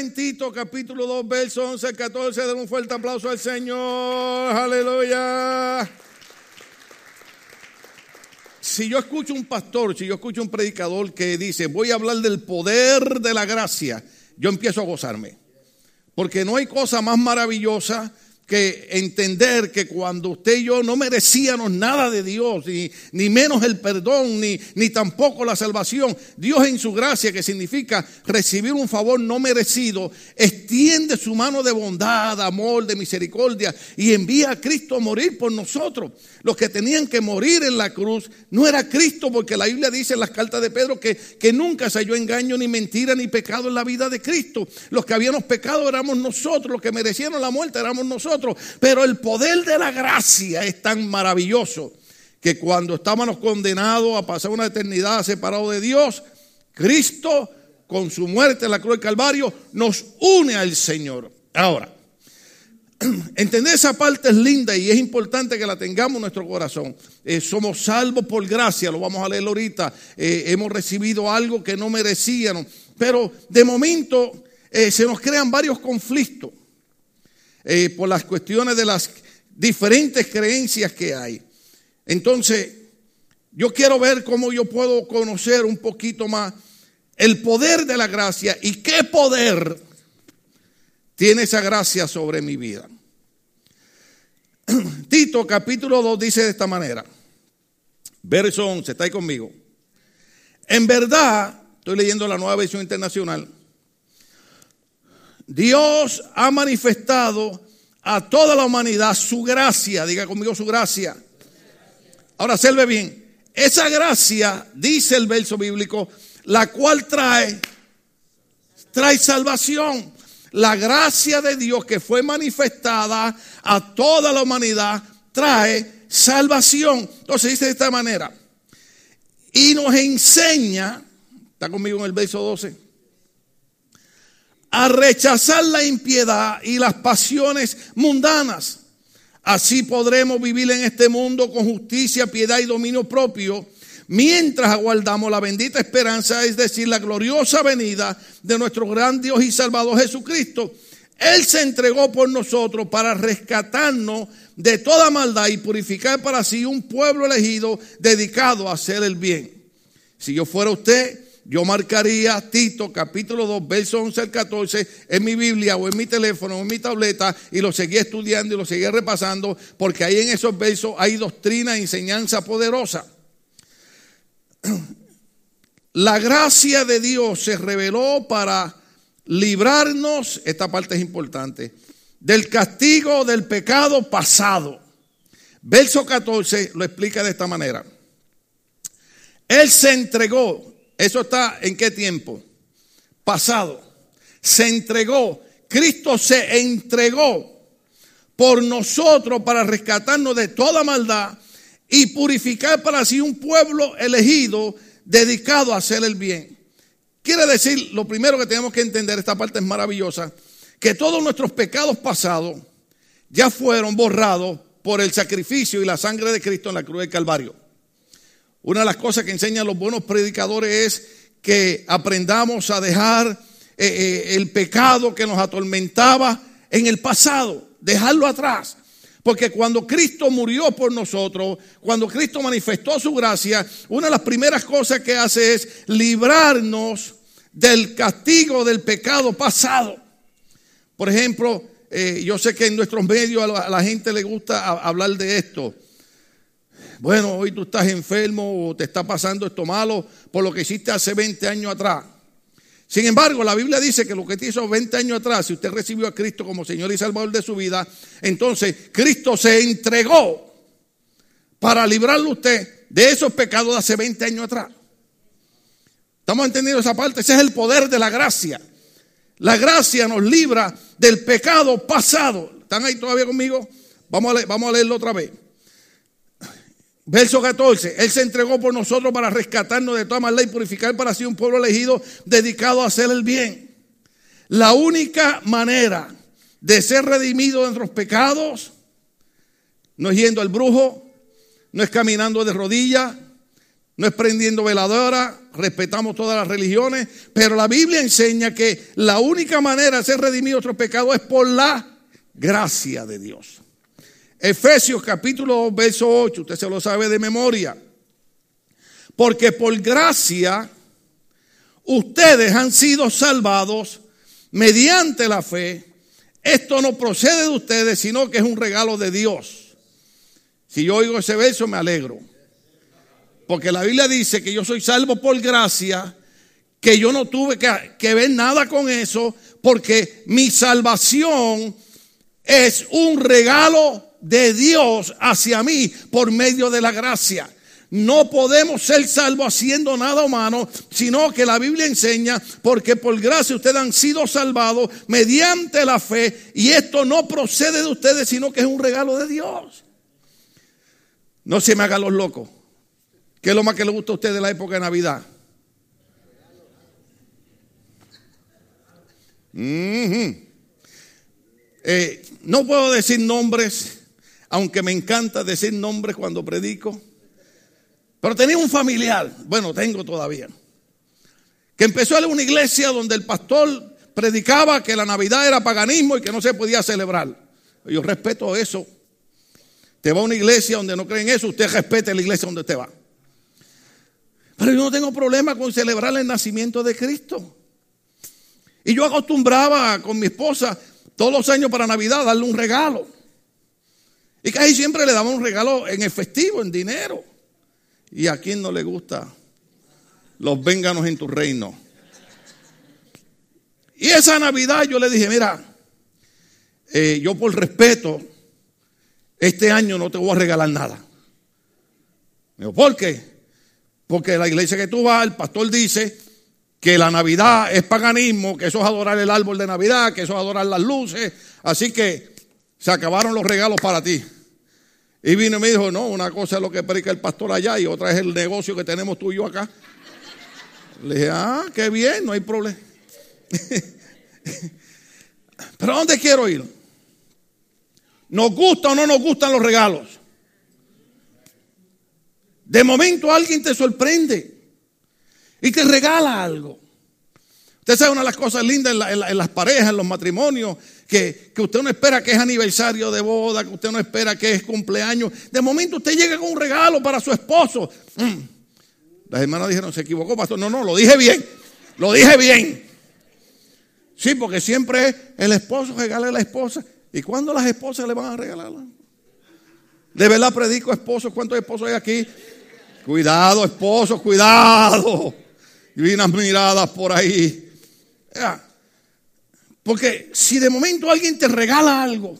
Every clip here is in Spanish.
en Tito capítulo 2, verso 11 al 14. Den un fuerte aplauso al Señor. Aleluya. Si yo escucho un pastor, si yo escucho un predicador que dice, voy a hablar del poder de la gracia, yo empiezo a gozarme. Porque no hay cosa más maravillosa que entender que cuando usted y yo no merecíamos nada de Dios, ni, ni menos el perdón, ni, ni tampoco la salvación, Dios en su gracia, que significa recibir un favor no merecido, extiende su mano de bondad, amor, de misericordia y envía a Cristo a morir por nosotros. Los que tenían que morir en la cruz no era Cristo, porque la Biblia dice en las cartas de Pedro que, que nunca se halló engaño, ni mentira, ni pecado en la vida de Cristo. Los que habíamos pecado éramos nosotros, los que merecieron la muerte éramos nosotros. Pero el poder de la gracia es tan maravilloso que cuando estábamos condenados a pasar una eternidad separados de Dios, Cristo con su muerte en la cruz del Calvario nos une al Señor. Ahora, entender esa parte es linda y es importante que la tengamos en nuestro corazón. Eh, somos salvos por gracia, lo vamos a leer ahorita. Eh, hemos recibido algo que no merecíamos, pero de momento eh, se nos crean varios conflictos. Eh, por las cuestiones de las diferentes creencias que hay. Entonces, yo quiero ver cómo yo puedo conocer un poquito más el poder de la gracia y qué poder tiene esa gracia sobre mi vida. Tito capítulo 2 dice de esta manera, verso 11, está ahí conmigo. En verdad, estoy leyendo la nueva versión internacional, Dios ha manifestado a toda la humanidad su gracia. Diga conmigo su gracia. Ahora, observe bien. Esa gracia, dice el verso bíblico, la cual trae, trae salvación. La gracia de Dios que fue manifestada a toda la humanidad trae salvación. Entonces dice de esta manera. Y nos enseña, está conmigo en el verso 12 a rechazar la impiedad y las pasiones mundanas. Así podremos vivir en este mundo con justicia, piedad y dominio propio, mientras aguardamos la bendita esperanza, es decir, la gloriosa venida de nuestro gran Dios y Salvador Jesucristo. Él se entregó por nosotros para rescatarnos de toda maldad y purificar para sí un pueblo elegido dedicado a hacer el bien. Si yo fuera usted, yo marcaría Tito capítulo 2, verso 11 al 14 en mi Biblia o en mi teléfono o en mi tableta y lo seguí estudiando y lo seguí repasando porque ahí en esos versos hay doctrina e enseñanza poderosa. La gracia de Dios se reveló para librarnos, esta parte es importante, del castigo del pecado pasado. Verso 14 lo explica de esta manera. Él se entregó, eso está en qué tiempo? Pasado. Se entregó. Cristo se entregó por nosotros para rescatarnos de toda maldad y purificar para sí un pueblo elegido dedicado a hacer el bien. Quiere decir, lo primero que tenemos que entender, esta parte es maravillosa, que todos nuestros pecados pasados ya fueron borrados por el sacrificio y la sangre de Cristo en la cruz del Calvario. Una de las cosas que enseñan los buenos predicadores es que aprendamos a dejar eh, eh, el pecado que nos atormentaba en el pasado, dejarlo atrás. Porque cuando Cristo murió por nosotros, cuando Cristo manifestó su gracia, una de las primeras cosas que hace es librarnos del castigo del pecado pasado. Por ejemplo, eh, yo sé que en nuestros medios a la gente le gusta hablar de esto bueno, hoy tú estás enfermo o te está pasando esto malo por lo que hiciste hace 20 años atrás. Sin embargo, la Biblia dice que lo que te hizo 20 años atrás, si usted recibió a Cristo como Señor y Salvador de su vida, entonces Cristo se entregó para librarlo usted de esos pecados de hace 20 años atrás. ¿Estamos entendiendo esa parte? Ese es el poder de la gracia. La gracia nos libra del pecado pasado. ¿Están ahí todavía conmigo? Vamos a, vamos a leerlo otra vez. Verso 14, Él se entregó por nosotros para rescatarnos de toda maldad y purificar para sí un pueblo elegido dedicado a hacer el bien. La única manera de ser redimido de nuestros pecados no es yendo al brujo, no es caminando de rodillas, no es prendiendo veladora, respetamos todas las religiones, pero la Biblia enseña que la única manera de ser redimido de nuestro pecado es por la gracia de Dios. Efesios capítulo 2, verso 8, usted se lo sabe de memoria. Porque por gracia ustedes han sido salvados mediante la fe. Esto no procede de ustedes, sino que es un regalo de Dios. Si yo oigo ese verso, me alegro. Porque la Biblia dice que yo soy salvo por gracia, que yo no tuve que, ver nada con eso, porque mi salvación es un regalo de Dios hacia mí por medio de la gracia. No podemos ser salvos haciendo nada humano, sino que la Biblia enseña, porque por gracia ustedes han sido salvados mediante la fe, y esto no procede de ustedes, sino que es un regalo de Dios. No se me hagan los locos. ¿Qué es lo más que le gusta a usted de la época de Navidad? Eh, no puedo decir nombres, aunque me encanta decir nombres cuando predico. Pero tenía un familiar, bueno, tengo todavía, que empezó a una iglesia donde el pastor predicaba que la Navidad era paganismo y que no se podía celebrar. Yo respeto eso. Te va a una iglesia donde no creen eso, usted respete la iglesia donde usted va. Pero yo no tengo problema con celebrar el nacimiento de Cristo. Y yo acostumbraba con mi esposa todos los años para Navidad darle un regalo. Y casi siempre le daba un regalo en efectivo, en dinero. ¿Y a quién no le gusta los vénganos en tu reino? Y esa Navidad yo le dije, mira, eh, yo por respeto, este año no te voy a regalar nada. Me dijo, ¿por qué? Porque la iglesia que tú vas, el pastor dice que la Navidad es paganismo, que eso es adorar el árbol de Navidad, que eso es adorar las luces. Así que se acabaron los regalos para ti. Y vino y me dijo, no, una cosa es lo que predica el pastor allá y otra es el negocio que tenemos tú y yo acá. Le dije, ah, qué bien, no hay problema. Pero ¿dónde quiero ir? ¿Nos gusta o no nos gustan los regalos? De momento alguien te sorprende y te regala algo. Usted sabe una de las cosas lindas en, las parejas, en los matrimonios, que, usted no espera que es aniversario de boda, que usted no espera que es cumpleaños. De momento usted llega con un regalo para su esposo. Mm. Las hermanas dijeron, se equivocó, pastor. No, no, lo dije bien. Lo dije bien. Sí, porque siempre el esposo regala a la esposa. ¿Y cuándo las esposas le van a regalar? De verdad predico esposos. ¿Cuántos esposos hay aquí? Cuidado, esposos, cuidado. Y unas miradas por ahí. Porque si de momento alguien te regala algo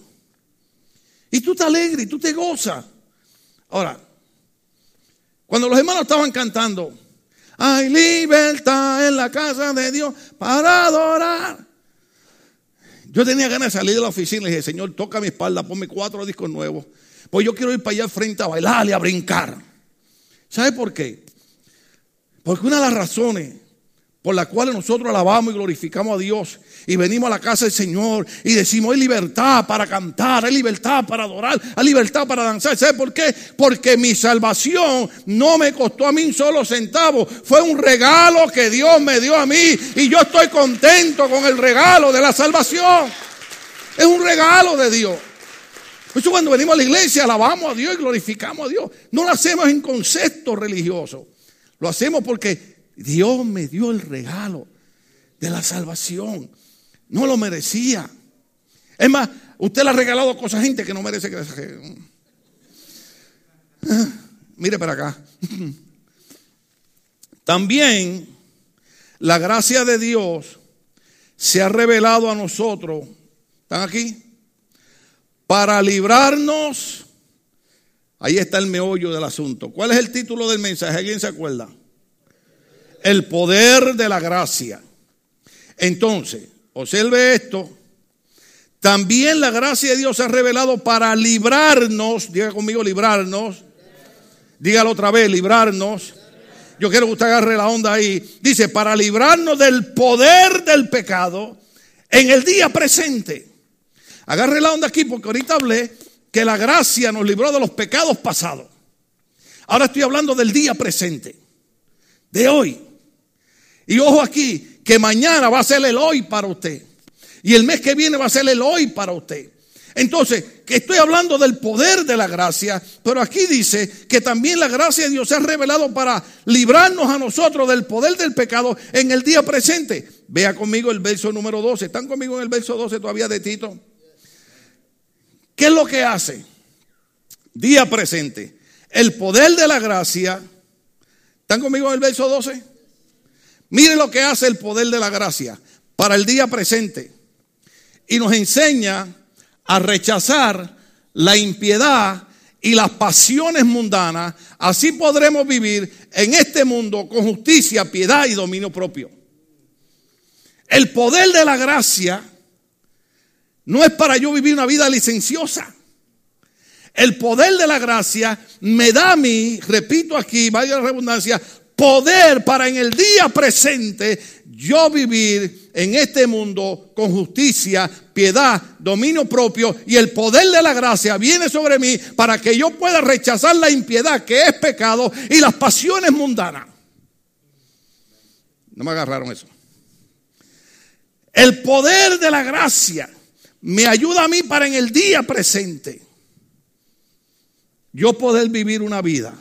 y tú te alegres y tú te gozas. Ahora, cuando los hermanos estaban cantando, hay libertad en la casa de Dios para adorar. Yo tenía ganas de salir de la oficina y dije, Señor, toca mi espalda, ponme cuatro discos nuevos. Pues yo quiero ir para allá al frente a bailar y a brincar. ¿Sabe por qué? Porque una de las razones por las cuales nosotros alabamos y glorificamos a Dios y venimos a la casa del Señor y decimos hay libertad para cantar, hay libertad para adorar, hay libertad para danzar. ¿Sabe por qué? Porque mi salvación no me costó a mí un solo centavo, fue un regalo que Dios me dio a mí y yo estoy contento con el regalo de la salvación. Es un regalo de Dios. Por eso cuando venimos a la iglesia alabamos a Dios y glorificamos a Dios. No lo hacemos en concepto religioso. Lo hacemos porque Dios me dio el regalo de la salvación. No lo merecía. Es más, usted le ha regalado cosas a gente que no merece que Mire para acá. También la gracia de Dios se ha revelado a nosotros. ¿Están aquí? Para librarnos. Ahí está el meollo del asunto. ¿Cuál es el título del mensaje? ¿Alguien se acuerda? El poder de la gracia. Entonces, observe esto. También la gracia de Dios se ha revelado para librarnos, diga conmigo librarnos, dígalo otra vez, librarnos. Yo quiero que usted agarre la onda ahí. Dice, para librarnos del poder del pecado en el día presente. Agarre la onda aquí porque ahorita hablé que la gracia nos libró de los pecados pasados. Ahora estoy hablando del día presente, de hoy. Y ojo aquí, que mañana va a ser el hoy para usted. Y el mes que viene va a ser el hoy para usted. Entonces, que estoy hablando del poder de la gracia, pero aquí dice que también la gracia de Dios se ha revelado para librarnos a nosotros del poder del pecado en el día presente. Vea conmigo el verso número 12. ¿Están conmigo en el verso 12 todavía de Tito? ¿Qué es lo que hace? Día presente. El poder de la gracia. ¿Están conmigo en el verso 12? Mire lo que hace el poder de la gracia para el día presente. Y nos enseña a rechazar la impiedad y las pasiones mundanas. Así podremos vivir en este mundo con justicia, piedad y dominio propio. El poder de la gracia no es para yo vivir una vida licenciosa. El poder de la gracia me da a mí, repito aquí, vaya la redundancia, poder para en el día presente yo vivir en este mundo con justicia, piedad, dominio propio y el poder de la gracia viene sobre mí para que yo pueda rechazar la impiedad que es pecado y las pasiones mundanas. No me agarraron eso. El poder de la gracia me ayuda a mí para en el día presente yo poder vivir una vida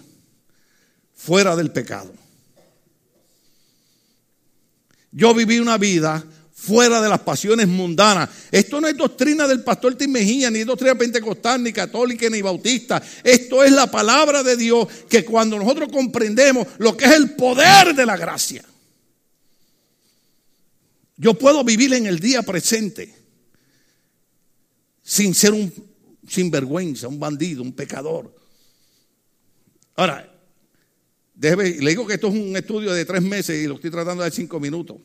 fuera del pecado yo viví una vida fuera de las pasiones mundanas. Esto no es doctrina del pastor Tim Mejía, ni doctrina pentecostal, ni católica, ni bautista. Esto es la palabra de Dios que cuando nosotros comprendemos lo que es el poder de la gracia, yo puedo vivir en el día presente sin ser un sinvergüenza, un bandido, un pecador. Ahora, le digo que esto es un estudio de tres meses y lo estoy tratando de cinco minutos.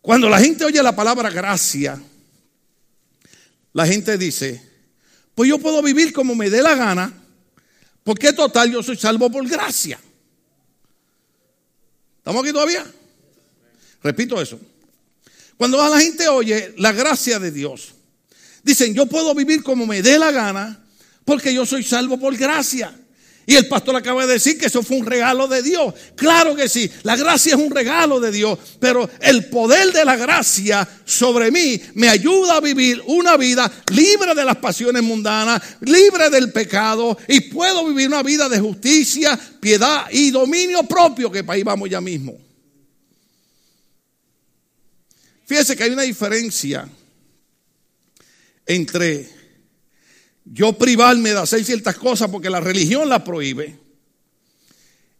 Cuando la gente oye la palabra gracia, la gente dice, pues yo puedo vivir como me dé la gana, porque total yo soy salvo por gracia. ¿Estamos aquí todavía? Repito eso. Cuando la gente oye la gracia de Dios, dicen, yo puedo vivir como me dé la gana, porque yo soy salvo por gracia. Y el pastor acaba de decir que eso fue un regalo de Dios. Claro que sí, la gracia es un regalo de Dios, pero el poder de la gracia sobre mí me ayuda a vivir una vida libre de las pasiones mundanas, libre del pecado y puedo vivir una vida de justicia, piedad y dominio propio, que para ahí vamos ya mismo. Fíjese que hay una diferencia entre yo privarme de hacer ciertas cosas porque la religión la prohíbe.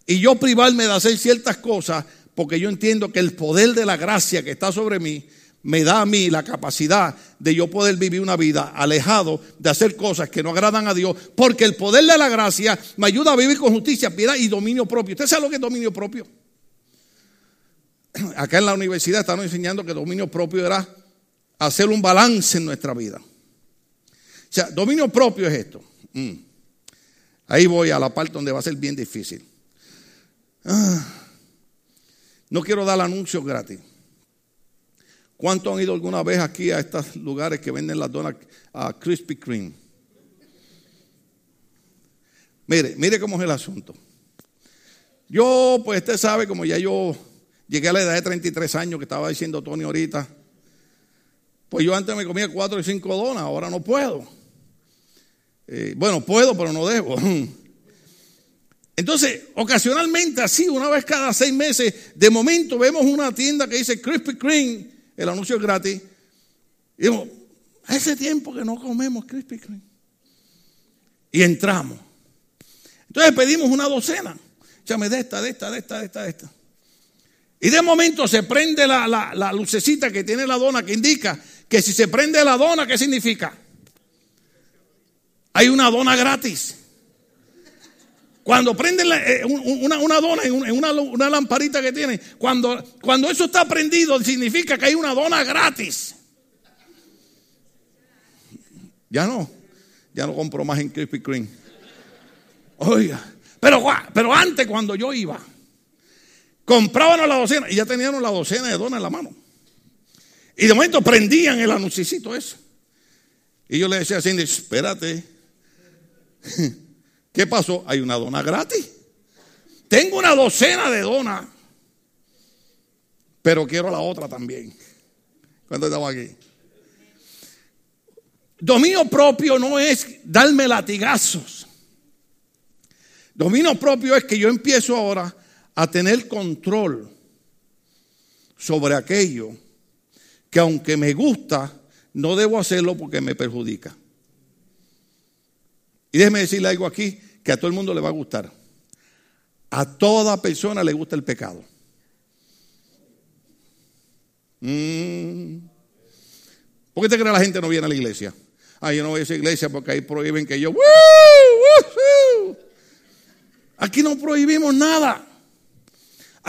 Y yo privarme de hacer ciertas cosas porque yo entiendo que el poder de la gracia que está sobre mí me da a mí la capacidad de yo poder vivir una vida alejado de hacer cosas que no agradan a Dios, porque el poder de la gracia me ayuda a vivir con justicia, piedad y dominio propio. ¿Usted sabe lo que es dominio propio? Acá en la universidad están enseñando que dominio propio era hacer un balance en nuestra vida. O sea, dominio propio es esto. Mm. Ahí voy a la parte donde va a ser bien difícil. Ah. No quiero dar anuncios gratis. ¿Cuántos han ido alguna vez aquí a estos lugares que venden las donas a Krispy Kreme? Mire, mire cómo es el asunto. Yo, pues usted sabe, como ya yo llegué a la edad de 33 años que estaba diciendo Tony ahorita, pues yo antes me comía 4 y 5 donas, ahora no puedo. Eh, bueno, puedo, pero no debo. Entonces, ocasionalmente, así, una vez cada seis meses, de momento vemos una tienda que dice Krispy Kreme, el anuncio es gratis. Y digo, hace tiempo que no comemos Krispy Kreme. Y entramos. Entonces pedimos una docena. Échame de esta, de esta, de esta, de esta, de esta. Y de momento se prende la, la lucecita que tiene la dona que indica que si se prende la dona, ¿qué significa? Hay una dona gratis. Cuando prenden eh, una, dona en una, lamparita que tiene, cuando, eso está prendido, significa que hay una dona gratis. Ya no, ya no compro más en Krispy Kreme. Oiga, pero, antes cuando yo iba, comprábamos la docena y ya teníamos la docena de donas en la mano. Y de momento prendían el anuncicito eso. Y yo le decía así, espérate, ¿Qué pasó? Hay una dona gratis. Tengo una docena de donas. pero quiero la otra también. Cuando estamos aquí. Dominio propio no es darme latigazos. Dominio propio es que yo empiezo ahora a tener control sobre aquello que aunque me gusta, no debo hacerlo porque me perjudica. Y déjeme decirle algo aquí que a todo el mundo le va a gustar. A toda persona le gusta el pecado. Mm. ¿Por qué te crees que la gente no viene a la iglesia? Ah, yo no voy a esa iglesia porque ahí prohíben que yo... Aquí no prohibimos nada.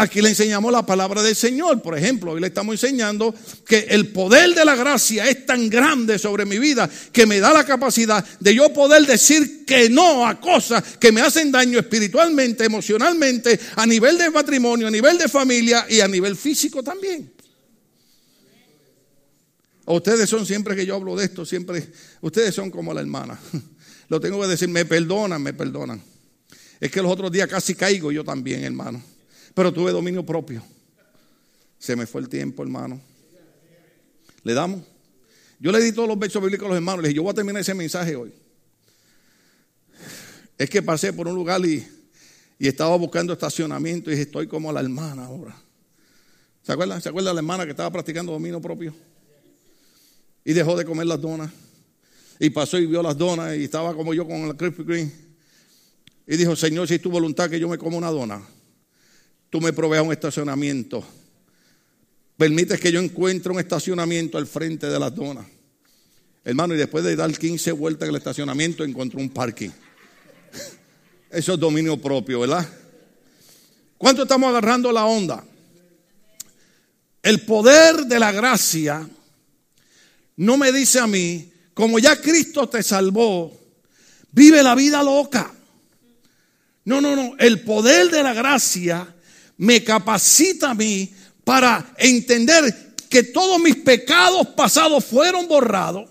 Aquí le enseñamos la palabra del Señor. Por ejemplo, hoy le estamos enseñando que el poder de la gracia es tan grande sobre mi vida que me da la capacidad de yo poder decir que no a cosas que me hacen daño espiritualmente, emocionalmente, a nivel de matrimonio, a nivel de familia y a nivel físico también. Ustedes son siempre que yo hablo de esto, siempre, ustedes son como la hermana. Lo tengo que decir, me perdonan, me perdonan. Es que los otros días casi caigo yo también, hermano pero tuve dominio propio. Se me fue el tiempo, hermano. ¿Le damos? Yo le di todos los versos bíblicos a los hermanos. Le dije, yo voy a terminar ese mensaje hoy. Es que pasé por un lugar y, estaba buscando estacionamiento y dije, estoy como la hermana ahora. ¿Se acuerdan? ¿Se acuerda la hermana que estaba practicando dominio propio? Y dejó de comer las donas. Y pasó y vio las donas y estaba como yo con el Krispy Kreme. Y dijo, Señor, si es tu voluntad que yo me como una dona tú me proveas un estacionamiento. Permites que yo encuentre un estacionamiento al frente de las donas. Hermano, y después de dar 15 vueltas en el estacionamiento, encontró un parking. Eso es dominio propio, ¿verdad? ¿Cuánto estamos agarrando la onda? El poder de la gracia no me dice a mí, como ya Cristo te salvó, vive la vida loca. No, no, no. El poder de la gracia me capacita a mí para entender que todos mis pecados pasados fueron borrados.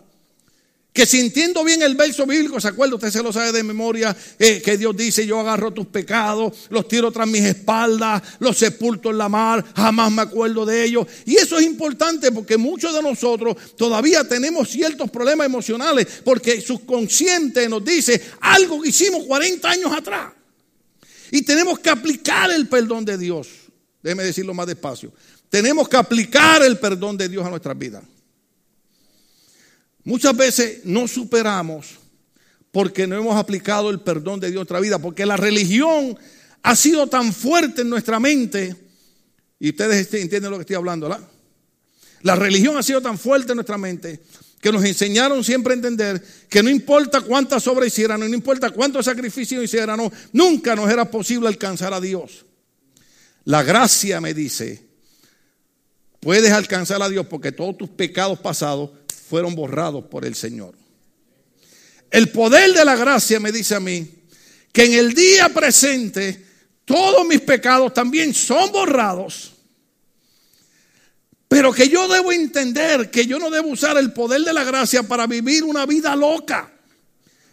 Que si entiendo bien el verso bíblico, ¿se acuerda? Usted se lo sabe de memoria, eh, que Dios dice, yo agarro tus pecados, los tiro tras mis espaldas, los sepulto en la mar, jamás me acuerdo de ellos. Y eso es importante porque muchos de nosotros todavía tenemos ciertos problemas emocionales porque subconsciente nos dice algo que hicimos 40 años atrás. Y tenemos que aplicar el perdón de Dios. Déjeme decirlo más despacio. Tenemos que aplicar el perdón de Dios a nuestras vidas. Muchas veces no superamos porque no hemos aplicado el perdón de Dios a nuestra vida, porque la religión ha sido tan fuerte en nuestra mente, y ustedes entienden lo que estoy hablando, ¿verdad? La religión ha sido tan fuerte en nuestra mente que nos enseñaron siempre a entender que no importa cuántas obras hicieran, no importa cuántos sacrificios hicieran, nunca nos era posible alcanzar a Dios. La gracia me dice, puedes alcanzar a Dios porque todos tus pecados pasados fueron borrados por el Señor. El poder de la gracia me dice a mí que en el día presente todos mis pecados también son borrados pero que yo debo entender que yo no debo usar el poder de la gracia para vivir una vida loca,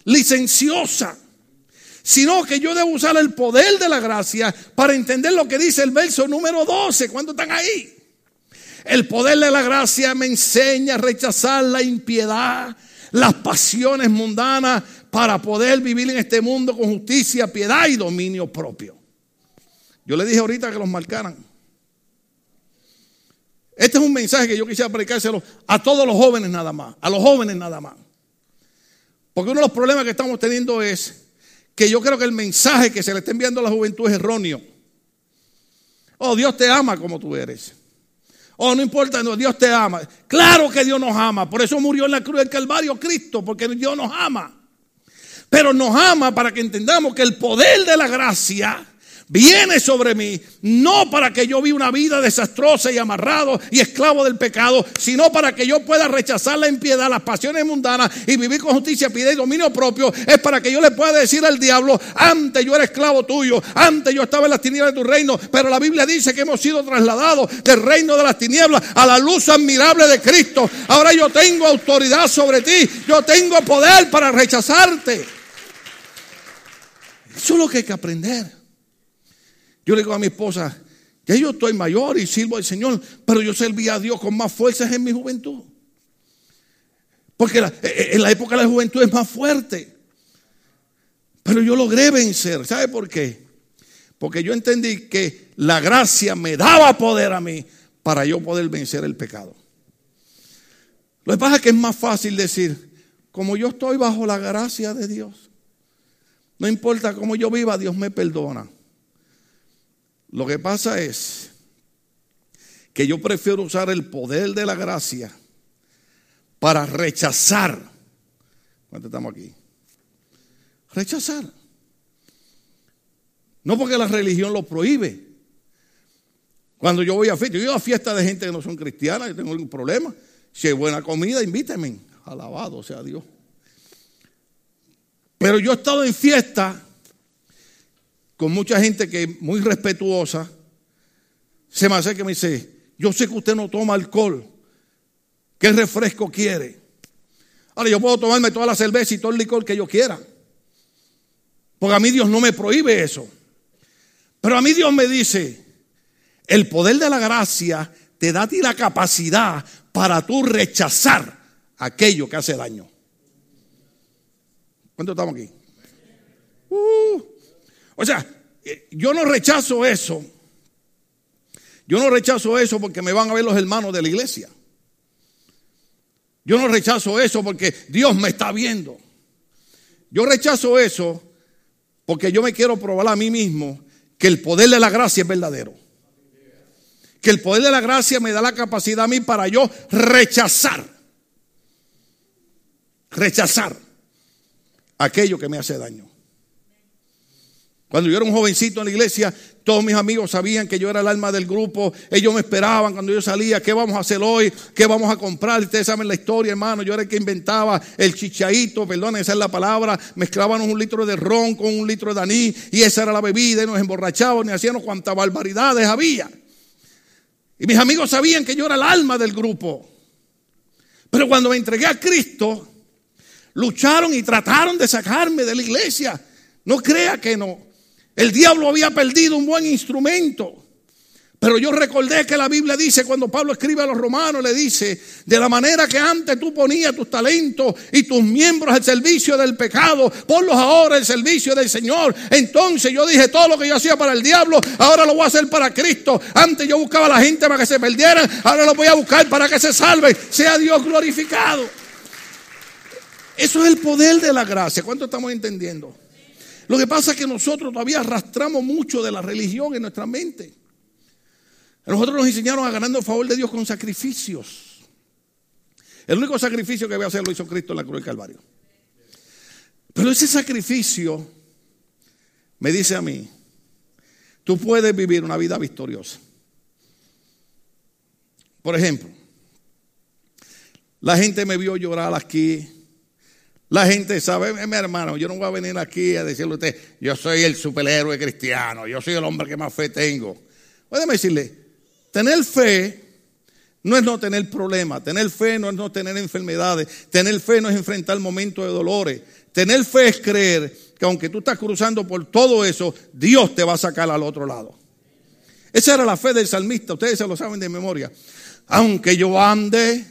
licenciosa, sino que yo debo usar el poder de la gracia para entender lo que dice el verso número 12. ¿Cuántos están ahí? El poder de la gracia me enseña a rechazar la impiedad, las pasiones mundanas para poder vivir en este mundo con justicia, piedad y dominio propio. Yo le dije ahorita que los marcaran. Este es un mensaje que yo quisiera predicárselo a todos los jóvenes nada más, a los jóvenes nada más. Porque uno de los problemas que estamos teniendo es que yo creo que el mensaje que se le está enviando a la juventud es erróneo. Oh, Dios te ama como tú eres. Oh, no importa, no, Dios te ama. Claro que Dios nos ama. Por eso murió en la cruz del Calvario Cristo, porque Dios nos ama. Pero nos ama para que entendamos que el poder de la gracia viene sobre mí, no para que yo viva una vida desastrosa y amarrado y esclavo del pecado, sino para que yo pueda rechazar la impiedad, las pasiones mundanas y vivir con justicia, piedad y dominio propio. Es para que yo le pueda decir al diablo, antes yo era esclavo tuyo, antes yo estaba en las tinieblas de tu reino, pero la Biblia dice que hemos sido trasladados del reino de las tinieblas a la luz admirable de Cristo. Ahora yo tengo autoridad sobre ti, yo tengo poder para rechazarte. Eso es lo que hay que aprender. Yo le digo a mi esposa, Ya yo estoy mayor y sirvo al Señor, pero yo servía a Dios con más fuerzas en mi juventud. Porque eh, eh, en la época de la juventud es más fuerte. Pero yo logré vencer. ¿Sabe por qué? Porque yo entendí que la gracia me daba poder a mí para yo poder vencer el pecado. Lo que pasa es que es más fácil decir, como yo estoy bajo la gracia de Dios, no importa cómo yo viva, Dios me perdona. Lo que pasa es que yo prefiero usar el poder de la gracia para rechazar. ¿Cuánto estamos aquí? Rechazar. No porque la religión lo prohíbe. Cuando yo voy a fiesta, yo voy a fiesta de gente que no son cristianas, yo tengo algún problema. Si hay buena comida, invítenme. Alabado sea Dios. Pero yo he estado en fiesta con mucha gente que es muy respetuosa. Se me hace que me dice, yo sé que usted no toma alcohol. ¿Qué refresco quiere? Ahora yo puedo tomarme toda la cerveza y todo el licor que yo quiera. Porque a mí Dios no me prohíbe eso. Pero a mí Dios me dice, el poder de la gracia te da a ti la capacidad para tú rechazar aquello que hace daño. ¿Cuántos estamos aquí? Uh. O sea, eh, yo no rechazo eso. Yo no rechazo eso porque me van a ver los hermanos de la iglesia. Yo no rechazo eso porque Dios me está viendo. Yo rechazo eso porque yo me quiero probar a mí mismo que el poder de la gracia es verdadero. Que el poder de la gracia me da la capacidad a mí para yo rechazar. Rechazar aquello que me hace daño. Cuando yo era un jovencito en la iglesia, todos mis amigos sabían que yo era el alma del grupo. Ellos me esperaban cuando yo salía. ¿Qué vamos a hacer hoy? ¿Qué vamos a comprar? Ustedes saben la historia, hermano. Yo era el que inventaba el chichaito, perdón, esa es la palabra. Mezclábamos un litro de ron con un litro de anís y esa era la bebida y nos emborrachábamos y hacíamos cuantas barbaridades había. Y mis amigos sabían que yo era el alma del grupo. Pero cuando me entregué a Cristo, lucharon y trataron de sacarme de la iglesia. No crea que no. El diablo había perdido un buen instrumento. Pero yo recordé que la Biblia dice, cuando Pablo escribe a los romanos, le dice, de la manera que antes tú ponías tus talentos y tus miembros al servicio del pecado, ponlos ahora al servicio del Señor. Entonces yo dije, todo lo que yo hacía para el diablo, ahora lo voy a hacer para Cristo. Antes yo buscaba a la gente para que se perdieran, ahora lo voy a buscar para que se salven. Sea Dios glorificado. Eso es el poder de la gracia. ¿Cuánto estamos entendiendo? Lo que pasa es que nosotros todavía arrastramos mucho de la religión en nuestra mente. Nosotros nos enseñaron a ganando el favor de Dios con sacrificios. El único sacrificio que voy a hacer lo hizo Cristo en la cruz del Calvario. Pero ese sacrificio me dice a mí, tú puedes vivir una vida victoriosa. Por ejemplo, la gente me vio llorar aquí la gente sabe, mi hermano, yo no voy a venir aquí a decirle a usted, yo soy el superhéroe cristiano, yo soy el hombre que más fe tengo. Déjame decirle, tener fe no es no tener problemas, tener fe no es no tener enfermedades, tener fe no es enfrentar momentos de dolores, tener fe es creer que aunque tú estás cruzando por todo eso, Dios te va a sacar al otro lado. Esa era la fe del salmista, ustedes se lo saben de memoria. Aunque yo ande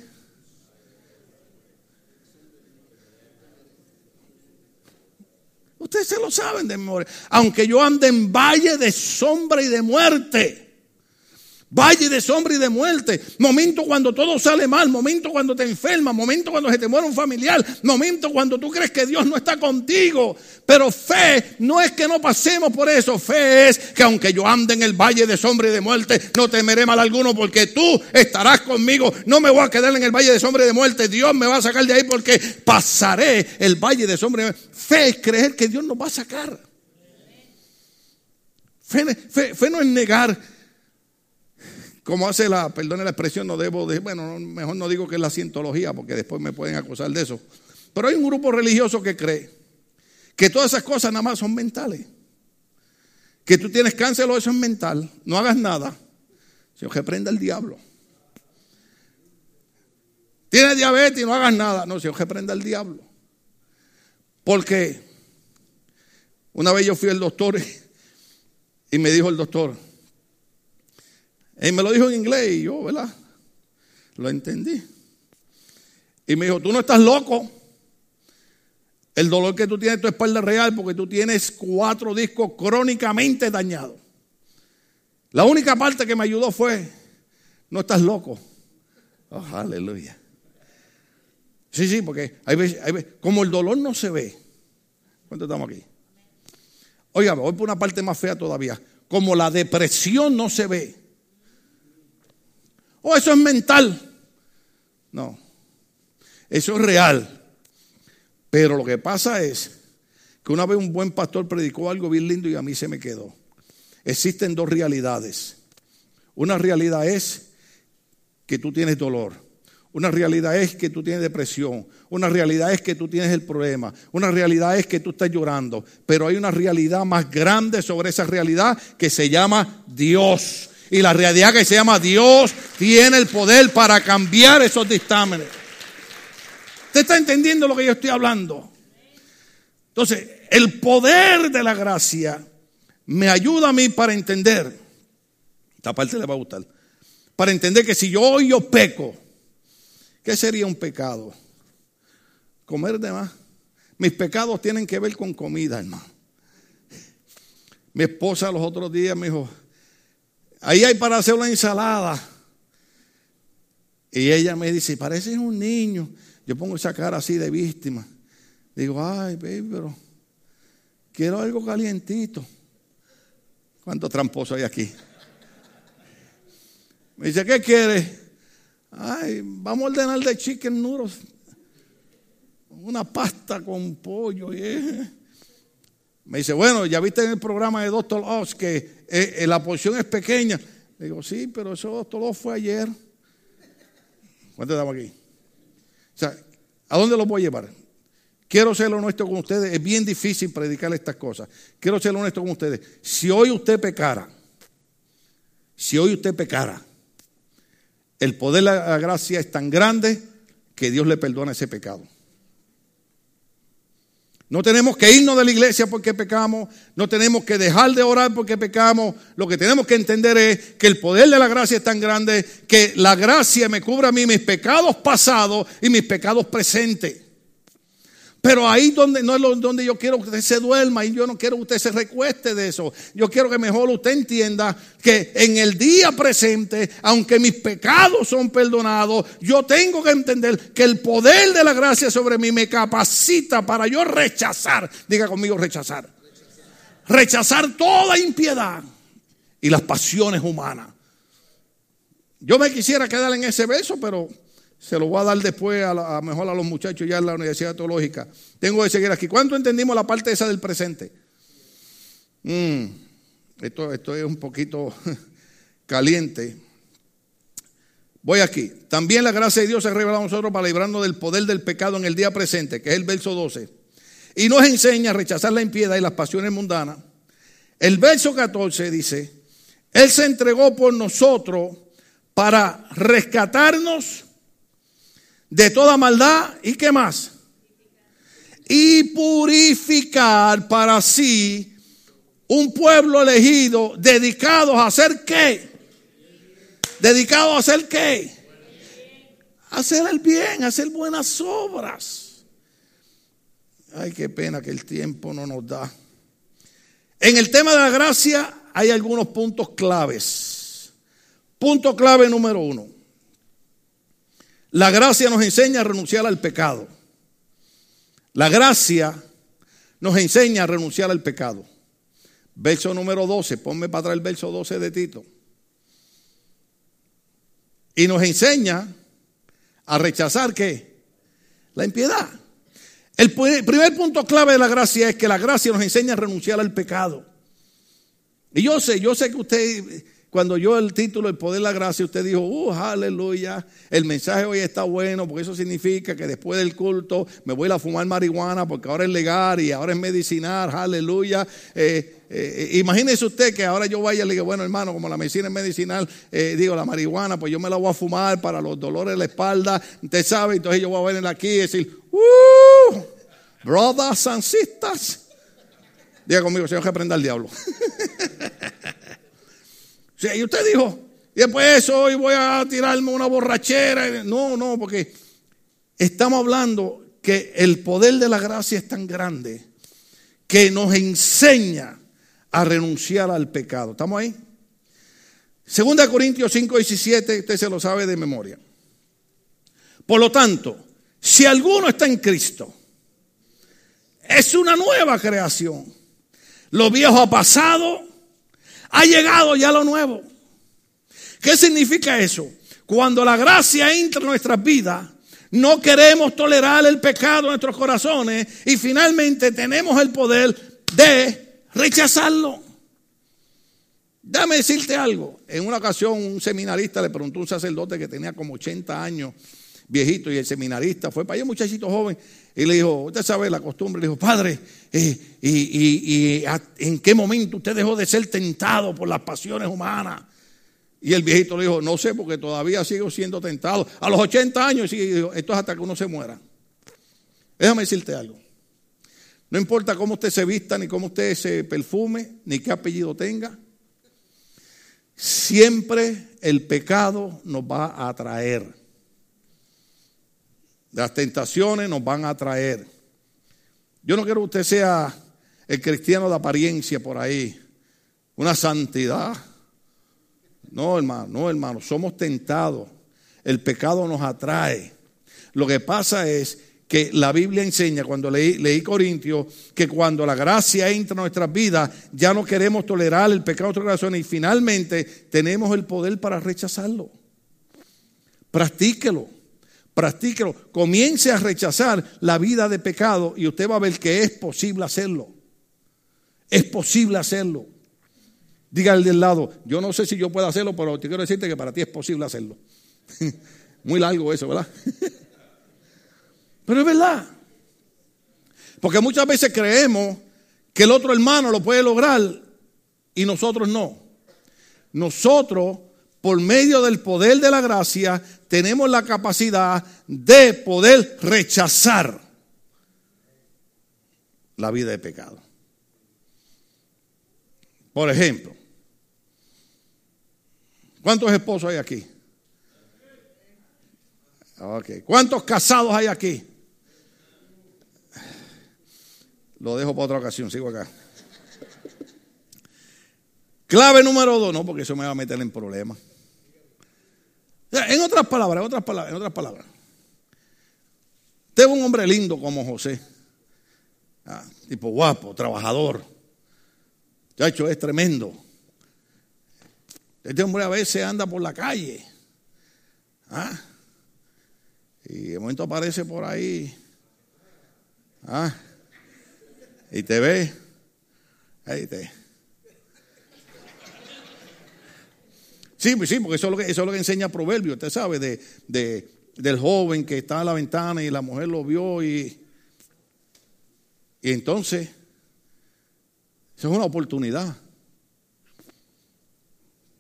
Ustedes se lo saben de memoria. Aunque yo ande en valle de sombra y de muerte. Valle de sombra y de muerte. Momento cuando todo sale mal. Momento cuando te enfermas. Momento cuando se te muere un familiar. Momento cuando tú crees que Dios no está contigo. Pero fe no es que no pasemos por eso. Fe es que aunque yo ande en el valle de sombra y de muerte, no temeré mal alguno porque tú estarás conmigo. No me voy a quedar en el valle de sombra y de muerte. Dios me va a sacar de ahí porque pasaré el valle de sombra y de muerte. Fe es creer que Dios nos va a sacar. Fe, fe no es negar como hace la, perdone la expresión, no debo de, bueno, mejor no digo que es la cientología porque después me pueden acusar de eso. Pero hay un grupo religioso que cree que todas esas cosas nada más son mentales. Que tú tienes cáncer o eso es mental, no hagas nada. Señor, que prenda el diablo. Tienes diabetes y no hagas nada. No, Señor, que prenda el diablo. Porque una vez yo fui al doctor y me dijo el doctor, Él me lo dijo en inglés y yo, ¿verdad? Lo entendí. Y me dijo, tú no estás loco. El dolor que tú tienes en tu espalda es real porque tú tienes cuatro discos crónicamente dañados. La única parte que me ayudó fue, no estás loco. Oh, aleluya. Sí, sí, porque hay veces, hay veces, como el dolor no se ve. ¿Cuánto estamos aquí? Oiga, voy por una parte más fea todavía. Como la depresión no se ve. Oh, eso es mental. No. Eso es real. Pero lo que pasa es que una vez un buen pastor predicó algo bien lindo y a mí se me quedó. Existen dos realidades. Una realidad es que tú tienes dolor. Una realidad es que tú tienes depresión. Una realidad es que tú tienes el problema. Una realidad es que tú estás llorando. Pero hay una realidad más grande sobre esa realidad que se llama Dios. Y la realidad que se llama Dios tiene el poder para cambiar esos dictámenes. ¿Usted está entendiendo lo que yo estoy hablando? Entonces, el poder de la gracia me ayuda a mí para entender. Esta parte le va a gustar. Para entender que si yo hoy yo peco, ¿Qué sería un pecado? Comer de más. Mis pecados tienen que ver con comida, hermano. Mi esposa los otros días me dijo, ahí hay para hacer una ensalada. Y ella me dice, pareces un niño. Yo pongo esa cara así de víctima. Digo, ay, baby, pero quiero algo calientito. ¿Cuánto tramposo hay aquí? Me dice, ¿qué quieres? Ay, vamos a ordenar de chicken noodles. Una pasta con pollo. Me dice, bueno, ya viste en el programa de Doctor Oz que eh, eh, la porción es pequeña. Le digo, sí, pero eso Oz fue ayer. ¿Cuánto estamos aquí? O sea, ¿a dónde lo voy a llevar? Quiero ser honesto con ustedes. Es bien difícil predicar estas cosas. Quiero ser honesto con ustedes. Si hoy usted pecara, si hoy usted pecara, el poder de la gracia es tan grande que Dios le perdona ese pecado. No tenemos que irnos de la iglesia porque pecamos, no tenemos que dejar de orar porque pecamos. Lo que tenemos que entender es que el poder de la gracia es tan grande que la gracia me cubre a mí mis pecados pasados y mis pecados presentes. Pero ahí donde no es donde yo quiero que usted se duerma y yo no quiero que usted se recueste de eso. Yo quiero que mejor usted entienda que en el día presente, aunque mis pecados son perdonados, yo tengo que entender que el poder de la gracia sobre mí me capacita para yo rechazar, diga conmigo rechazar. Rechazar toda impiedad y las pasiones humanas. Yo me quisiera quedar en ese beso, pero se lo voy a dar después a, mejor a los muchachos ya en la Universidad Teológica. Tengo que seguir aquí. ¿Cuánto entendimos la parte esa del presente? Mm, esto, esto es un poquito caliente. Voy aquí. También la gracia de Dios se revela a nosotros para librarnos del poder del pecado en el día presente, que es el verso 12. Y nos enseña a rechazar la impiedad y las pasiones mundanas. El verso 14 dice, Él se entregó por nosotros para rescatarnos de toda maldad y qué más? Y purificar para sí un pueblo elegido dedicado a hacer qué? Dedicado a hacer qué? hacer el bien, hacer buenas obras. Ay, qué pena que el tiempo no nos da. En el tema de la gracia hay algunos puntos claves. Punto clave número uno. La gracia nos enseña a renunciar al pecado. La gracia nos enseña a renunciar al pecado. Verso número 12, ponme para atrás el verso 12 de Tito. Y nos enseña a rechazar qué? La impiedad. El primer punto clave de la gracia es que la gracia nos enseña a renunciar al pecado. Y yo sé, yo sé que usted cuando yo el título El poder de la gracia, usted dijo, uh, aleluya, el mensaje hoy está bueno, porque eso significa que después del culto me voy a fumar marihuana porque ahora es legal y ahora es medicinal, aleluya. Eh, eh, imagínese usted que ahora yo vaya y le diga, bueno hermano, como la medicina es medicinal, eh, digo, la marihuana, pues yo me la voy a fumar para los dolores de la espalda, usted sabe, entonces yo voy a venir aquí y decir, uh, brothers and sisters. Diga conmigo, Señor, que aprenda el diablo. y usted dijo, Y después eso, hoy voy a tirarme una borrachera. No, no, porque estamos hablando que el poder de la gracia es tan grande que nos enseña a renunciar al pecado. ¿Estamos ahí? Segunda Corintios 5, 17, usted se lo sabe de memoria. Por lo tanto, si alguno está en Cristo, es una nueva creación. Lo viejo ha pasado, ha llegado ya lo nuevo. ¿Qué significa eso? Cuando la gracia entra en nuestras vidas, no queremos tolerar el pecado en nuestros corazones y finalmente tenemos el poder de rechazarlo. Dame decirte algo. En una ocasión un seminarista le preguntó a un sacerdote que tenía como 80 años, viejito, y el seminarista fue para allá, un muchachito joven, y le dijo, usted sabe la costumbre, le dijo, padre, eh, y, en qué momento usted dejó de ser tentado por las pasiones humanas? Y el viejito le dijo, no sé, porque todavía sigo siendo tentado. A los 80 años, y esto es hasta que uno se muera. Déjame decirte algo. No importa cómo usted se vista, ni cómo usted se perfume, ni qué apellido tenga. Siempre el pecado nos va a atraer. Las tentaciones nos van a atraer. Yo no quiero que usted sea el cristiano de apariencia por ahí, una santidad. No, hermano, no, hermano, somos tentados. El pecado nos atrae. Lo que pasa es que la Biblia enseña, cuando leí, Corintios, que cuando la gracia entra en nuestras vidas, ya no queremos tolerar el pecado de nuestros corazones y finalmente tenemos el poder para rechazarlo. Practíquelo, practíquelo. Comience a rechazar la vida de pecado y usted va a ver que es posible hacerlo. Es posible hacerlo. Diga al del lado, yo no sé si yo puedo hacerlo, pero te quiero decirte que para ti es posible hacerlo. Muy largo eso, ¿verdad? pero es verdad. Porque muchas veces creemos que el otro hermano lo puede lograr y nosotros no. Nosotros, por medio del poder de la gracia, tenemos la capacidad de poder rechazar la vida de pecado. Por ejemplo, ¿Cuántos esposos hay aquí? Okay. ¿Cuántos casados hay aquí? Lo dejo para otra ocasión, sigo acá. Clave número dos, no, porque eso me va a meter en problemas. En otras palabras, en otras palabras, en otras palabras. Tengo un hombre lindo como José. Ah, tipo guapo, trabajador. Chacho, es tremendo. Este hombre a veces anda por la calle. ¿ah? Y de momento aparece por ahí. ¿ah? Y te ve. Ahí te. Sí, sí, porque eso es lo que, enseña Proverbio, usted sabe, de, de, del joven que está en la ventana y la mujer lo vio y, y entonces, eso es una oportunidad.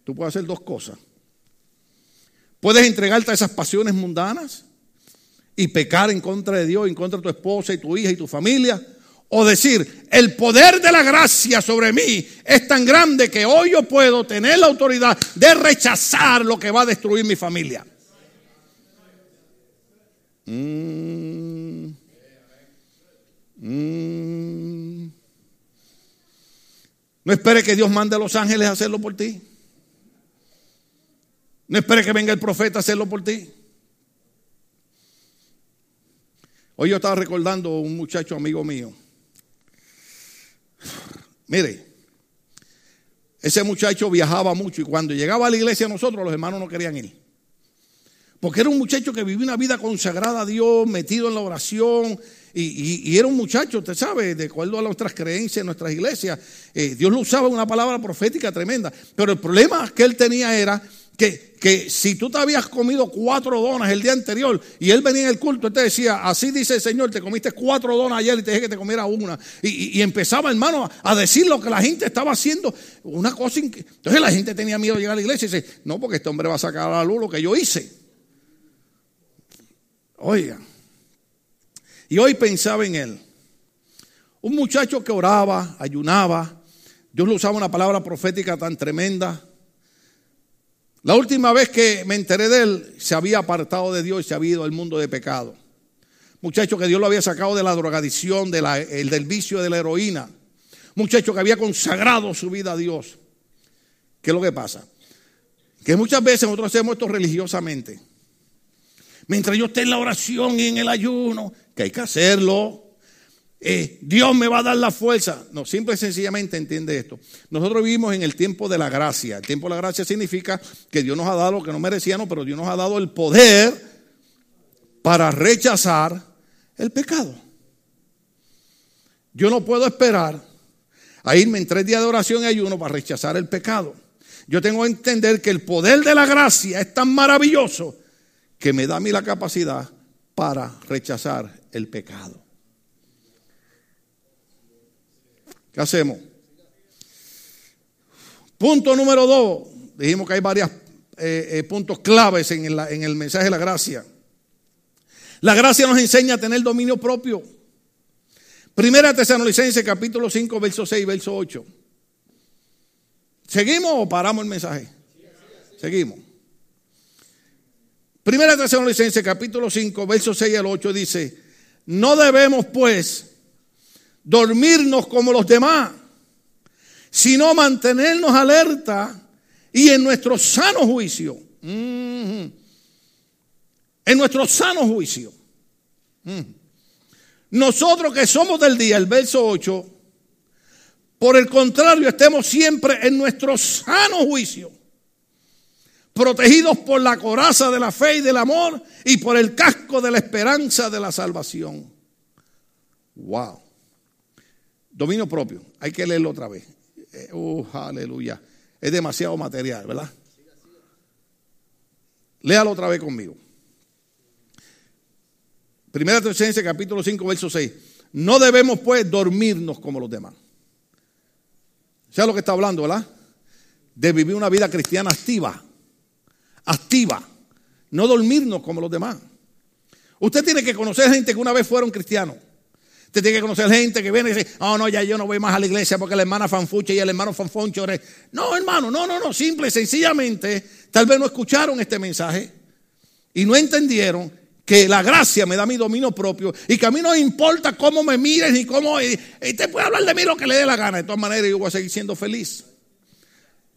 Tú puedes hacer dos cosas. Puedes entregarte a esas pasiones mundanas y pecar en contra de Dios, en contra de tu esposa y tu hija y tu familia. O decir, el poder de la gracia sobre mí es tan grande que hoy yo puedo tener la autoridad de rechazar lo que va a destruir mi familia. Mm. Mm. No espere que Dios mande a los ángeles a hacerlo por ti. No espere que venga el profeta a hacerlo por ti. Hoy yo estaba recordando a un muchacho amigo mío. Mire, ese muchacho viajaba mucho y cuando llegaba a la iglesia nosotros los hermanos no querían ir. Porque era un muchacho que vivía una vida consagrada a Dios, metido en la oración. Y, era un muchacho, usted sabe, de acuerdo a nuestras creencias, nuestras iglesias, eh, Dios lo usaba una palabra profética tremenda. Pero el problema que él tenía era que, si tú te habías comido cuatro donas el día anterior y él venía en el culto, él te decía, así dice el Señor, te comiste cuatro donas ayer y te dije que te comiera una. Y, empezaba, hermano, a decir lo que la gente estaba haciendo. Una cosa Entonces la gente tenía miedo de llegar a la iglesia y dice, no, porque este hombre va a sacar a la luz lo que yo hice. Oiga. Y hoy pensaba en él. Un muchacho que oraba, ayunaba. Dios le usaba una palabra profética tan tremenda La última vez que me enteré de él, se había apartado de Dios y se había ido al mundo de pecado. Muchacho que Dios lo había sacado de la drogadicción, de del vicio de la heroína. Muchacho que había consagrado su vida a Dios. ¿Qué es lo que pasa? Que muchas veces nosotros hacemos esto religiosamente. Mientras yo esté en la oración y en el ayuno, que hay que hacerlo. Eh, Dios me va a dar la fuerza. No, simple y sencillamente entiende esto. Nosotros vivimos en el tiempo de la gracia. El tiempo de la gracia significa que Dios nos ha dado lo que no merecíamos, pero Dios nos ha dado el poder para rechazar el pecado. Yo no puedo esperar a irme en tres días de oración y ayuno para rechazar el pecado. Yo tengo que entender que el poder de la gracia es tan maravilloso que me da a mí la capacidad para rechazar el pecado. ¿Qué hacemos? Punto número dos. Dijimos que hay varios eh, eh, puntos claves en, en el mensaje de la gracia. La gracia nos enseña a tener dominio propio. Primera Tesalonicenses capítulo 5, verso 6, verso 8. ¿Seguimos o paramos el mensaje? Seguimos. Primera Tesalonicenses capítulo 5, verso 6 al 8 dice, no debemos pues dormirnos como los demás, sino mantenernos alerta y en nuestro sano juicio. En nuestro sano juicio. Nosotros que somos del día, el verso 8, por el contrario, estemos siempre en nuestro sano juicio, protegidos por la coraza de la fe y del amor y por el casco de la esperanza de la salvación. Wow. Dominio propio. Hay que leerlo otra vez. Uh, aleluya. Es demasiado material, ¿verdad? Léalo otra vez conmigo. Primera Tesalonicenses capítulo 5, verso 6. No debemos pues dormirnos como los demás. ¿Sabes lo que está hablando, verdad? De vivir una vida cristiana activa. Activa. No dormirnos como los demás. Usted tiene que conocer gente que una vez fueron cristianos. Usted tiene que conocer gente que viene y dice, oh no, ya yo no voy más a la iglesia porque la hermana fanfucha y el hermano fanfoncho. No, hermano, no, no, no, simple, sencillamente, tal vez no escucharon este mensaje y no entendieron que la gracia me da mi dominio propio y que a mí no importa cómo me mires ni cómo... Y, te puede hablar de mí lo que le dé la gana. De todas maneras, yo voy a seguir siendo feliz.